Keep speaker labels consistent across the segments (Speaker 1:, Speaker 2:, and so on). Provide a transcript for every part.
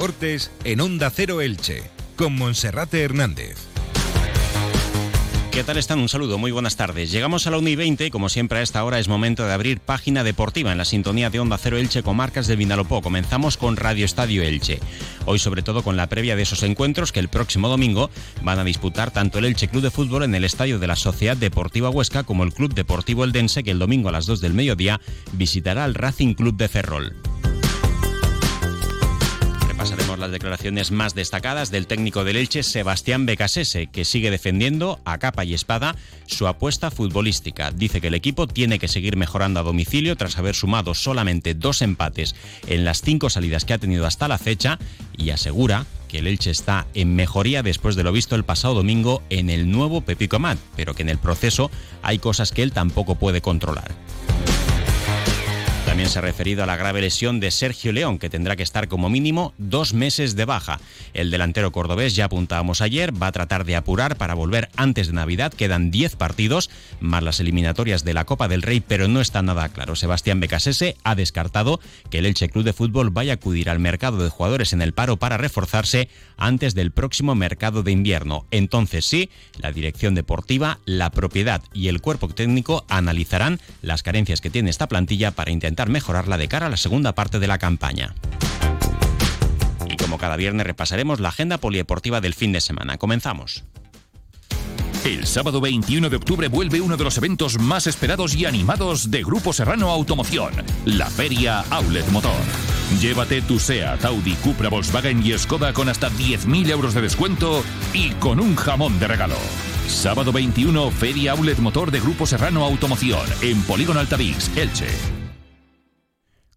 Speaker 1: deportes en Onda Cero Elche, con Monserrate Hernández.
Speaker 2: ¿Qué tal están? Un saludo, muy buenas tardes. Llegamos a la 1 y 20 y como siempre a esta hora es momento de abrir página deportiva en la sintonía de Onda Cero Elche con marcas de Vinalopó. Comenzamos con Radio Estadio Elche. Hoy sobre todo con la previa de esos encuentros que el próximo domingo van a disputar tanto el Elche Club de Fútbol en el estadio de la Sociedad Deportiva Huesca como el Club Deportivo Eldense que el domingo a las 2 del mediodía visitará al Racing Club de Ferrol. Pasaremos las declaraciones más destacadas del técnico del Elche, Sebastián Becasese, que sigue defendiendo a capa y espada su apuesta futbolística. Dice que el equipo tiene que seguir mejorando a domicilio tras haber sumado solamente dos empates en las cinco salidas que ha tenido hasta la fecha y asegura que el Elche está en mejoría después de lo visto el pasado domingo en el nuevo Pepico Amat, pero que en el proceso hay cosas que él tampoco puede controlar. También se ha referido a la grave lesión de Sergio León, que tendrá que estar como mínimo dos meses de baja. El delantero cordobés, ya apuntábamos ayer, va a tratar de apurar para volver antes de Navidad. Quedan 10 partidos, más las eliminatorias de la Copa del Rey, pero no está nada claro. Sebastián Becasese ha descartado que el Elche Club de Fútbol vaya a acudir al mercado de jugadores en el paro para reforzarse antes del próximo mercado de invierno. Entonces sí, la dirección deportiva, la propiedad y el cuerpo técnico analizarán las carencias que tiene esta plantilla para intentar mejorarla de cara a la segunda parte de la campaña. Y como cada viernes repasaremos la agenda polideportiva del fin de semana. Comenzamos.
Speaker 3: El sábado 21 de octubre vuelve uno de los eventos más esperados y animados de Grupo Serrano Automoción, la Feria Outlet Motor. Llévate tu SEAT, Audi, Cupra, Volkswagen y Skoda con hasta 10.000 euros de descuento y con un jamón de regalo. Sábado 21, Feria Outlet Motor de Grupo Serrano Automoción, en Polígono Altavix, Elche.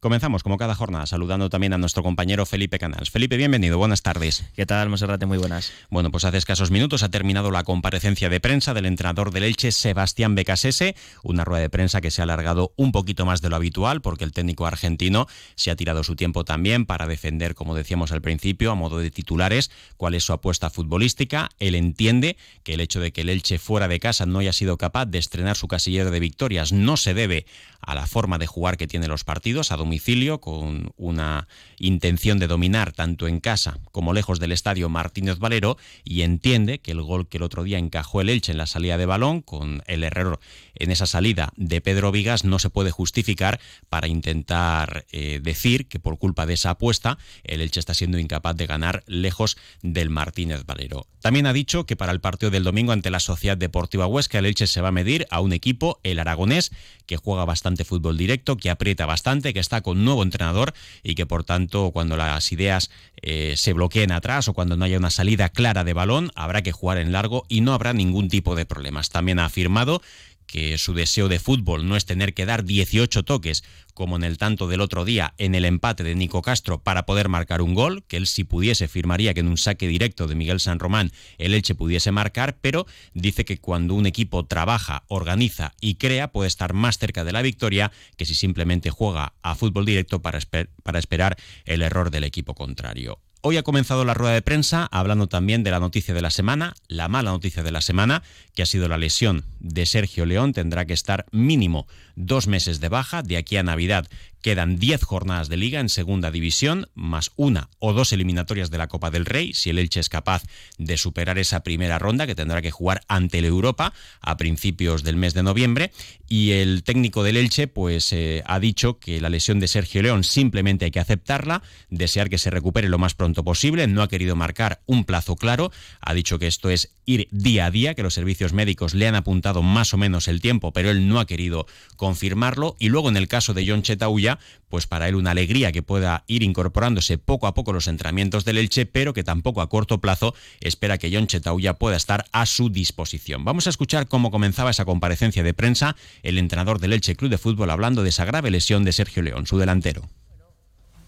Speaker 2: Comenzamos como cada jornada saludando también a nuestro compañero Felipe Canals. Felipe, bienvenido, buenas tardes.
Speaker 4: ¿Qué tal, Monserrate? Muy buenas.
Speaker 2: Bueno, pues hace escasos minutos ha terminado la comparecencia de prensa del entrenador del Elche, Sebastián Becasese, una rueda de prensa que se ha alargado un poquito más de lo habitual porque el técnico argentino se ha tirado su tiempo también para defender, como decíamos al principio, a modo de titulares, cuál es su apuesta futbolística. Él entiende que el hecho de que el Elche fuera de casa no haya sido capaz de estrenar su casillero de victorias no se debe a la forma de jugar que tiene los partidos, a domicilio, con una intención de dominar tanto en casa como lejos del estadio Martínez Valero, y entiende que el gol que el otro día encajó el Elche en la salida de balón, con el error en esa salida de Pedro Vigas, no se puede justificar para intentar eh, decir que por culpa de esa apuesta el Elche está siendo incapaz de ganar lejos del Martínez Valero. También ha dicho que para el partido del domingo ante la Sociedad Deportiva Huesca el Elche se va a medir a un equipo, el aragonés, que juega bastante fútbol directo, que aprieta bastante, que está con nuevo entrenador y que por tanto cuando las ideas eh, se bloqueen atrás o cuando no haya una salida clara de balón habrá que jugar en largo y no habrá ningún tipo de problemas. También ha afirmado que su deseo de fútbol no es tener que dar 18 toques, como en el tanto del otro día en el empate de Nico Castro, para poder marcar un gol, que él si pudiese firmaría que en un saque directo de Miguel San Román el Elche pudiese marcar, pero dice que cuando un equipo trabaja, organiza y crea puede estar más cerca de la victoria que si simplemente juega a fútbol directo para, para esperar el error del equipo contrario. Hoy ha comenzado la rueda de prensa hablando también de la noticia de la semana, la mala noticia de la semana, que ha sido la lesión de Sergio León. Tendrá que estar mínimo dos meses de baja de aquí a Navidad. Quedan 10 jornadas de liga en segunda división, más una o dos eliminatorias de la Copa del Rey, si el Elche es capaz de superar esa primera ronda que tendrá que jugar ante el Europa a principios del mes de noviembre. Y el técnico del Elche pues eh, ha dicho que la lesión de Sergio León simplemente hay que aceptarla, desear que se recupere lo más pronto posible, no ha querido marcar un plazo claro, ha dicho que esto es ir día a día, que los servicios médicos le han apuntado más o menos el tiempo, pero él no ha querido confirmarlo. Y luego en el caso de John Chetauya, pues para él una alegría que pueda ir incorporándose poco a poco los entrenamientos del Elche, pero que tampoco a corto plazo espera que John Chetauya pueda estar a su disposición. Vamos a escuchar cómo comenzaba esa comparecencia de prensa el entrenador del Elche Club de Fútbol hablando de esa grave lesión de Sergio León, su delantero.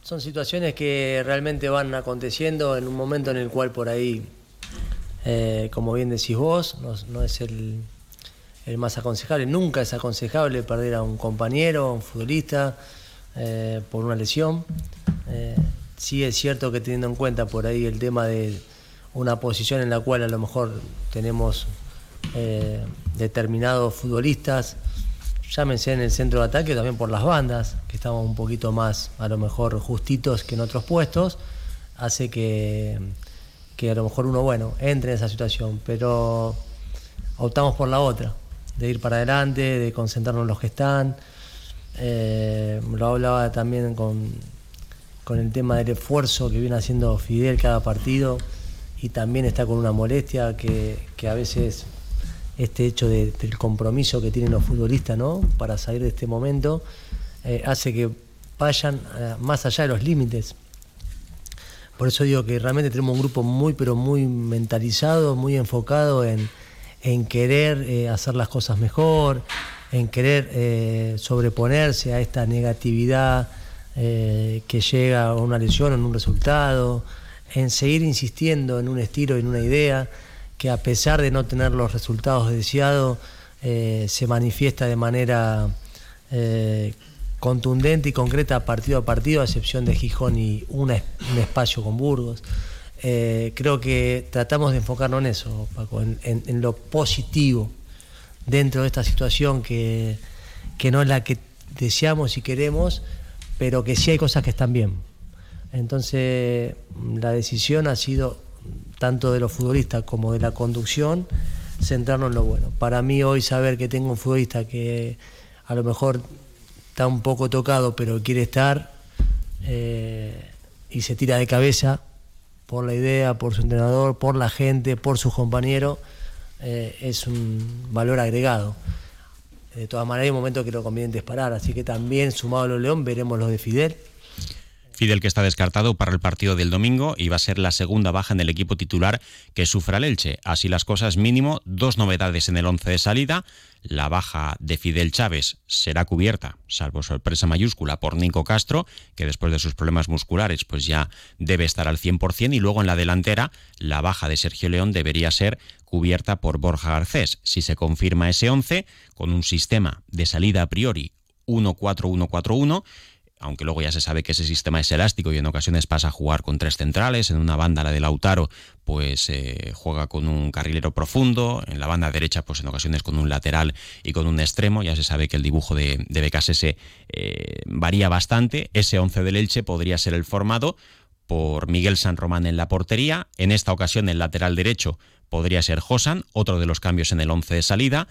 Speaker 5: Son situaciones que realmente van aconteciendo en un momento en el cual por ahí, eh, como bien decís vos, no, es el, el más aconsejable. Nunca es aconsejable perder a un compañero, a un futbolista, eh, por una lesión. Eh, sí es cierto que teniendo en cuenta por ahí el tema de una posición en la cual a lo mejor tenemos eh, determinados futbolistas, llámense en el centro de ataque, también por las bandas, que estamos un poquito más a lo mejor justitos que en otros puestos. hace que, que a lo mejor uno, bueno, entre en esa situación, pero optamos por la otra, de ir para adelante, de concentrarnos en los que están. Eh, lo hablaba también con, con el tema del esfuerzo que viene haciendo Fidel cada partido y también está con una molestia que, que a veces este hecho del compromiso que tienen los futbolistas ¿no? para salir de este momento eh, hace que vayan eh, más allá de los límites. Por eso digo que realmente tenemos un grupo muy, pero muy mentalizado, muy enfocado en, en querer hacer las cosas mejor, en querer sobreponerse a esta negatividad que llega a una lesión en un resultado, en seguir insistiendo en un estilo, en una idea que a pesar de no tener los resultados deseados, eh, se manifiesta de manera eh, contundente y concreta partido a partido, a excepción de Gijón y un espacio con Burgos. Eh, creo que tratamos de enfocarnos en eso, Paco, en, lo positivo dentro de esta situación que, que no es la que deseamos y queremos, pero que sí hay cosas que están bien. Entonces, la decisión ha sido tanto de los futbolistas como de la conducción, centrarnos en lo bueno. Para mí hoy saber que tengo un futbolista que a lo mejor está un poco tocado, pero quiere estar eh, y se tira de cabeza por la idea, por su entrenador, por la gente, por sus compañeros, eh, es un valor agregado. De todas maneras hay un momento que lo conviene es parar, así que también sumado a los León veremos los de Fidel
Speaker 2: Fidel que está descartado para el partido del domingo y va a ser la segunda baja en el equipo titular que sufra el Elche. Así las cosas mínimo, dos novedades en el once de salida. La baja de Fidel Chávez será cubierta, salvo sorpresa mayúscula, por Nico Castro, que después de sus problemas musculares pues ya debe estar al 100%. Y luego en la delantera, la baja de Sergio León debería ser cubierta por Borja Garcés. Si se confirma ese 11, con un sistema de salida a priori 1-4-1-4-1, aunque luego ya se sabe que ese sistema es elástico y en ocasiones pasa a jugar con tres centrales, en una banda la de Lautaro pues eh, juega con un carrilero profundo, en la banda derecha pues en ocasiones con un lateral y con un extremo, ya se sabe que el dibujo de, de eh, varía bastante, ese 11 del Elche podría ser el formado por Miguel San Román en la portería, en esta ocasión el lateral derecho podría ser Josan, otro de los cambios en el 11 de salida,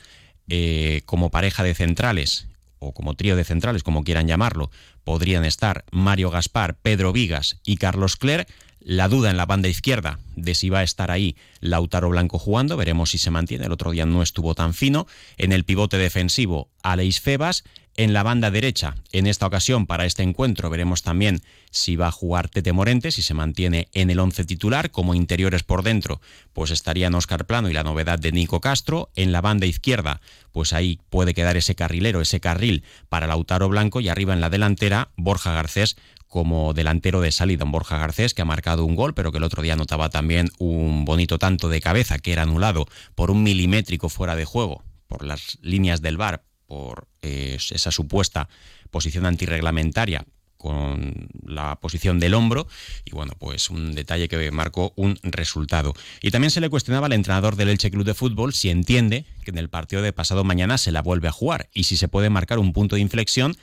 Speaker 2: eh, como pareja de centrales o como trío de centrales, como quieran llamarlo, podrían estar Mario Gaspar, Pedro Vigas y Carlos Cler. La duda en la banda izquierda de si va a estar ahí Lautaro Blanco jugando, veremos si se mantiene. El otro día no estuvo tan fino. En el pivote defensivo, Aleix Febas. En la banda derecha, en esta ocasión, para este encuentro, veremos también si va a jugar Tete Morente, si se mantiene en el once titular, como interiores por dentro, pues estarían Oscar Plano y la novedad de Nico Castro. En la banda izquierda, pues ahí puede quedar ese carrilero, ese carril para Lautaro Blanco y arriba en la delantera, Borja Garcés como delantero de salida, Borja Garcés, que ha marcado un gol, pero que el otro día notaba también un bonito tanto de cabeza que era anulado por un milimétrico fuera de juego, por las líneas del VAR por eh, esa supuesta posición antirreglamentaria con la posición del hombro y bueno, pues un detalle que marcó un resultado. Y también se le cuestionaba al entrenador del Elche Club de Fútbol si entiende que en el partido de pasado mañana se la vuelve a jugar y si se puede marcar un punto de inflexión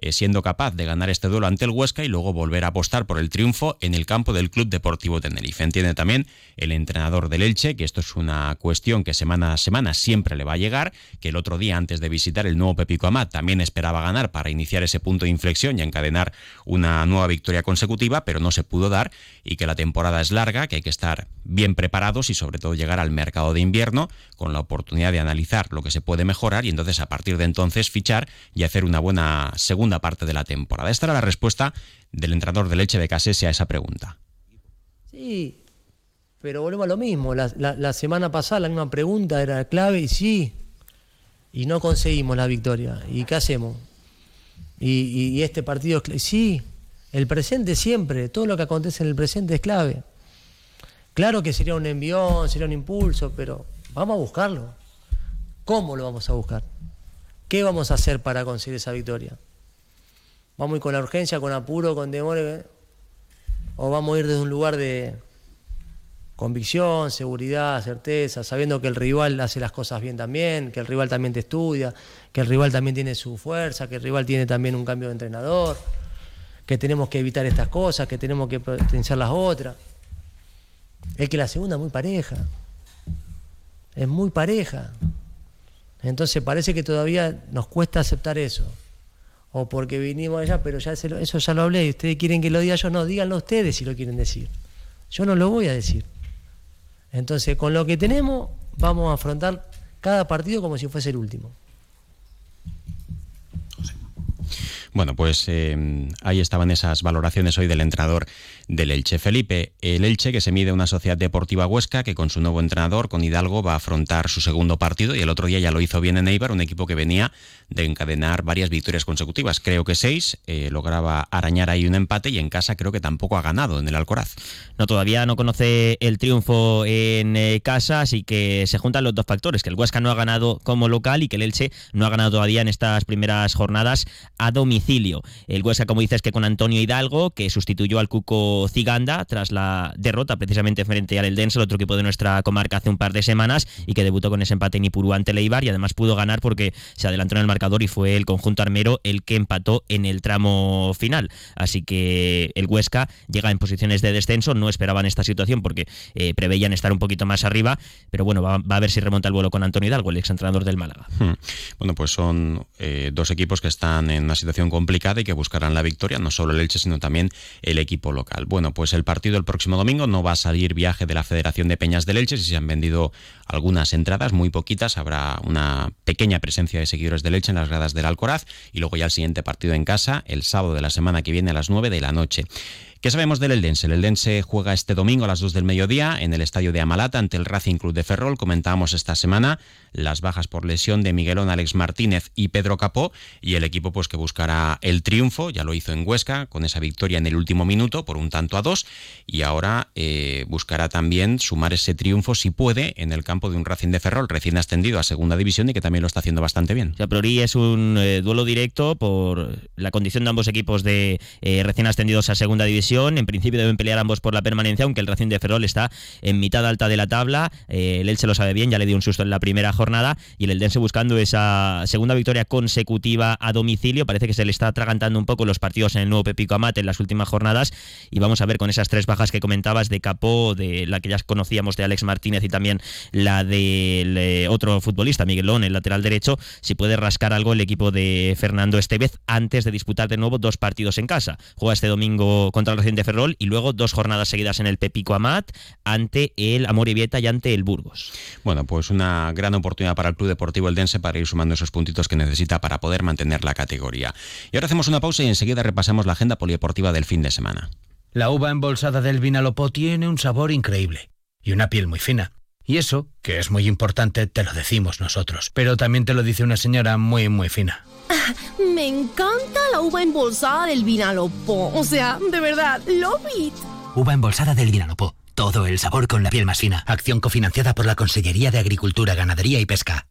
Speaker 2: eh, siendo capaz de ganar este duelo ante el Huesca y luego volver a apostar por el triunfo en el campo del Club Deportivo Tenerife. Entiende también el entrenador del Elche que esto es una cuestión que semana a semana siempre le va a llegar, que el otro día antes de visitar el nuevo Pepico Amat también esperaba ganar para iniciar ese punto de inflexión y encadenar una nueva victoria consecutiva, pero no se pudo dar y que la temporada es larga, que hay que estar bien preparados y sobre todo llegar al mercado de invierno con la oportunidad de analizar lo que se puede mejorar y entonces a partir de entonces fichar y hacer una buena segunda parte de la temporada. Esta era la respuesta del entrenador de Leche de Casese a esa pregunta.
Speaker 5: Sí, pero volvemos a lo mismo. La, semana pasada la misma pregunta era clave y sí, y no conseguimos la victoria. ¿Y qué hacemos? Y, este partido es clave. Sí, el presente siempre, todo lo que acontece en el presente es clave. Claro que sería un envión, sería un impulso, pero vamos a buscarlo. ¿Cómo lo vamos a buscar? ¿Qué vamos a hacer para conseguir esa victoria? ¿Vamos a ir con la urgencia, con apuro, con demora? ¿O vamos a ir desde un lugar de convicción, seguridad, certeza, sabiendo que el rival hace las cosas bien también, que el rival también te estudia, que el rival también tiene su fuerza, que el rival tiene también un cambio de entrenador, que tenemos que evitar estas cosas, que tenemos que potenciar las otras. Es que la segunda es muy pareja. Es muy pareja. Entonces parece que todavía nos cuesta aceptar eso. O porque vinimos allá, pero ya eso ya lo hablé y ustedes quieren que lo diga yo. No, díganlo ustedes si lo quieren decir. Yo no lo voy a decir. Entonces, con lo que tenemos, vamos a afrontar cada partido como si fuese el último.
Speaker 2: Bueno, pues eh, ahí estaban esas valoraciones hoy del entrenador del Elche. Felipe, el Elche que se mide una sociedad deportiva huesca que con su nuevo entrenador, con Hidalgo, va a afrontar su segundo partido y el otro día ya lo hizo bien en Eibar, un equipo que venía de encadenar varias victorias consecutivas. Creo que seis, eh, lograba arañar ahí un empate y en casa creo que tampoco ha ganado en el Alcoraz.
Speaker 4: No, todavía no conoce el triunfo en eh, casa, así que se juntan los dos factores, que el Huesca no ha ganado como local y que el Elche no ha ganado todavía en estas primeras jornadas a domicilio. El Huesca, como dices, que con Antonio Hidalgo, que sustituyó al Cuco Ciganda tras la derrota precisamente frente al Eldense, el otro equipo de nuestra comarca hace un par de semanas y que debutó con ese empate en Ipurú ante Leibar y además pudo ganar porque se adelantó en el marcador y fue el conjunto armero el que empató en el tramo final. Así que el Huesca llega en posiciones de descenso, no esperaban esta situación porque eh, preveían estar un poquito más arriba, pero bueno, va, a ver si remonta el vuelo con Antonio Hidalgo, el exentrenador del Málaga. Hmm.
Speaker 2: Bueno, pues son eh, dos equipos que están en una situación complicada y que buscarán la victoria, no solo el Elche, sino también el equipo local. Bueno, pues el partido el próximo domingo no va a salir viaje de la Federación de Peñas del Elche, si se han vendido algunas entradas, muy poquitas, habrá una pequeña presencia de seguidores del Elche en las gradas del Alcoraz y luego ya el siguiente partido en casa, el sábado de la semana que viene a las 9 de la noche. ¿Qué sabemos del Eldense? El Eldense juega este domingo a las 2 del mediodía en el estadio de Amalata ante el Racing Club de Ferrol. Comentábamos esta semana las bajas por lesión de Miguelón, Alex Martínez y Pedro Capó y el equipo pues que buscará el triunfo, ya lo hizo en Huesca con esa victoria en el último minuto por un tanto a dos y ahora eh, buscará también sumar ese triunfo si puede en el campo de un Racing de Ferrol recién ascendido a segunda división y que también lo está haciendo bastante bien.
Speaker 4: O Priori es un eh, duelo directo por la condición de ambos equipos de eh, recién ascendidos a segunda división en principio deben pelear ambos por la permanencia, aunque el Racing de Ferrol está en mitad alta de la tabla. Eh, el Elche lo sabe bien, ya le dio un susto en la primera jornada. Y el Eldense buscando esa segunda victoria consecutiva a domicilio. Parece que se le está atragantando un poco los partidos en el nuevo Pepico Amate en las últimas jornadas. Y vamos a ver con esas tres bajas que comentabas de Capó, de la que ya conocíamos de Alex Martínez y también la del eh, otro futbolista, Miguelón, el lateral derecho, si puede rascar algo el equipo de Fernando Estevez antes de disputar de nuevo dos partidos en casa. Juega este domingo contra el de Ferrol y luego dos jornadas seguidas en el Pepico Amat ante el Vieta y ante el Burgos.
Speaker 2: Bueno, pues una gran oportunidad para el Club Deportivo Eldense para ir sumando esos puntitos que necesita para poder mantener la categoría. Y ahora hacemos una pausa y enseguida repasamos la agenda polideportiva del fin de semana.
Speaker 6: La uva embolsada del Vinalopó tiene un sabor increíble y una piel muy fina. Y eso, que es muy importante, te lo decimos nosotros. Pero también te lo dice una señora muy, muy fina.
Speaker 7: Me encanta la uva embolsada del Vinalopó. O sea, de verdad, love it.
Speaker 8: Uva embolsada del Vinalopó. Todo el sabor con la piel más fina. Acción cofinanciada por la Consellería de Agricultura, Ganadería y Pesca.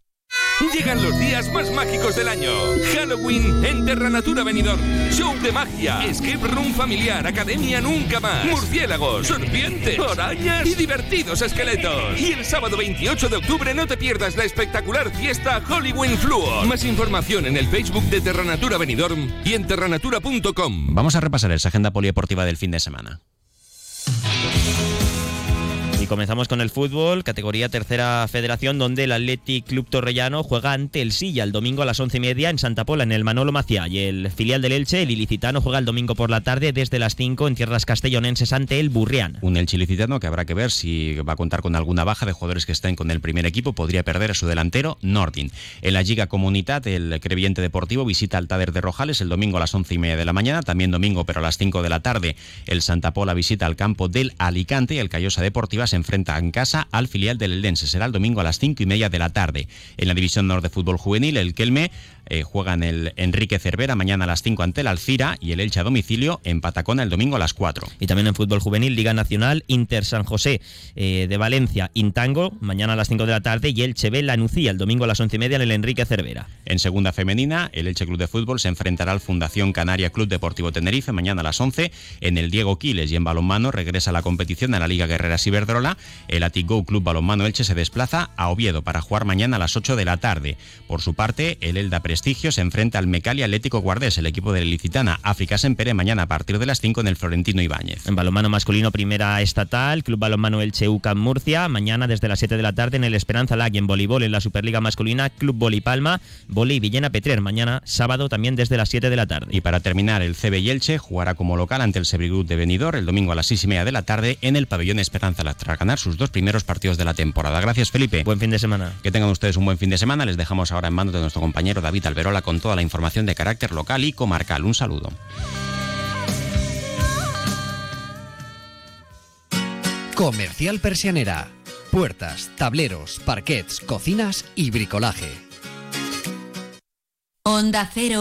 Speaker 9: Llegan los días más mágicos del año. Halloween en Terranatura Venidor. Show de magia, escape room familiar, academia nunca más. Murciélagos, serpientes, arañas y divertidos esqueletos. Y el sábado 28 de octubre no te pierdas la espectacular fiesta Halloween Fluor. Más información en el Facebook de Terranatura Benidorm y en terranatura.com.
Speaker 2: Vamos a repasar esa agenda polideportiva del fin de semana
Speaker 4: comenzamos con el fútbol, categoría tercera federación, donde el Athletic Club Torrellano juega ante el Silla el domingo a las once y media en Santa Pola, en el Manolo Maciá. Y el filial del Elche, el Ilicitano, juega el domingo por la tarde desde las 5 en tierras castellonenses ante el Burrián.
Speaker 2: Un Elche Ilicitano que habrá que ver si va a contar con alguna baja de jugadores que estén con el primer equipo. Podría perder a su delantero, Nordin. En la Liga Comunitat, el Creviente Deportivo visita al Tader de Rojales el domingo a las once y media de la mañana. También domingo, pero a las 5 de la tarde, el Santa Pola visita al campo del Alicante y el Callosa Deportiva se enfrenta en casa al filial del Eldense. Será el domingo a las cinco y media de la tarde. En la División Norte de Fútbol Juvenil, el Kelme eh, juega en el Enrique Cervera mañana a las 5 ante el Alcira y el Elche a domicilio en Patacona el domingo a las 4.
Speaker 4: Y también en fútbol juvenil, Liga Nacional, Inter San José eh, de Valencia, Intango, mañana a las 5 de la tarde y Elche B La Nucía el domingo a las 11 y media en el Enrique Cervera.
Speaker 2: En segunda femenina, el Elche Club de Fútbol se enfrentará al Fundación Canaria Club Deportivo Tenerife mañana a las 11 en el Diego Quiles y en balonmano regresa la competición a la Liga Guerrera Ciberdrola. El Atigo Club Balonmano Elche se desplaza a Oviedo para jugar mañana a las 8 de la tarde. Por su parte, el Elda Pres Prestigio se enfrenta al Mecali Atlético Guardés, el equipo de la Licitana. África Sempere mañana a partir de las 5 en el Florentino Ibáñez.
Speaker 4: En balonmano masculino, primera estatal, Club Balonmano Elche UCAM Murcia. Mañana desde las 7 de la tarde en el Esperanza Lag y en voleibol en la Superliga masculina, Club Boli Palma, Boli Villena Petrer. Mañana sábado también desde las 7 de la tarde.
Speaker 2: Y para terminar, el CB y Elche jugará como local ante el Sebrigroup de Benidorm el domingo a las 6 y media de la tarde en el pabellón Esperanza Lag tras ganar sus dos primeros partidos de la temporada. Gracias, Felipe.
Speaker 4: Buen fin de semana.
Speaker 2: Que tengan ustedes un buen fin de semana. Les dejamos ahora en manos de nuestro compañero David Alberola con toda la información de carácter local y comarcal. Un saludo.
Speaker 10: Comercial Persianera. Puertas, tableros, parquets, cocinas y bricolaje.
Speaker 11: Onda Cero.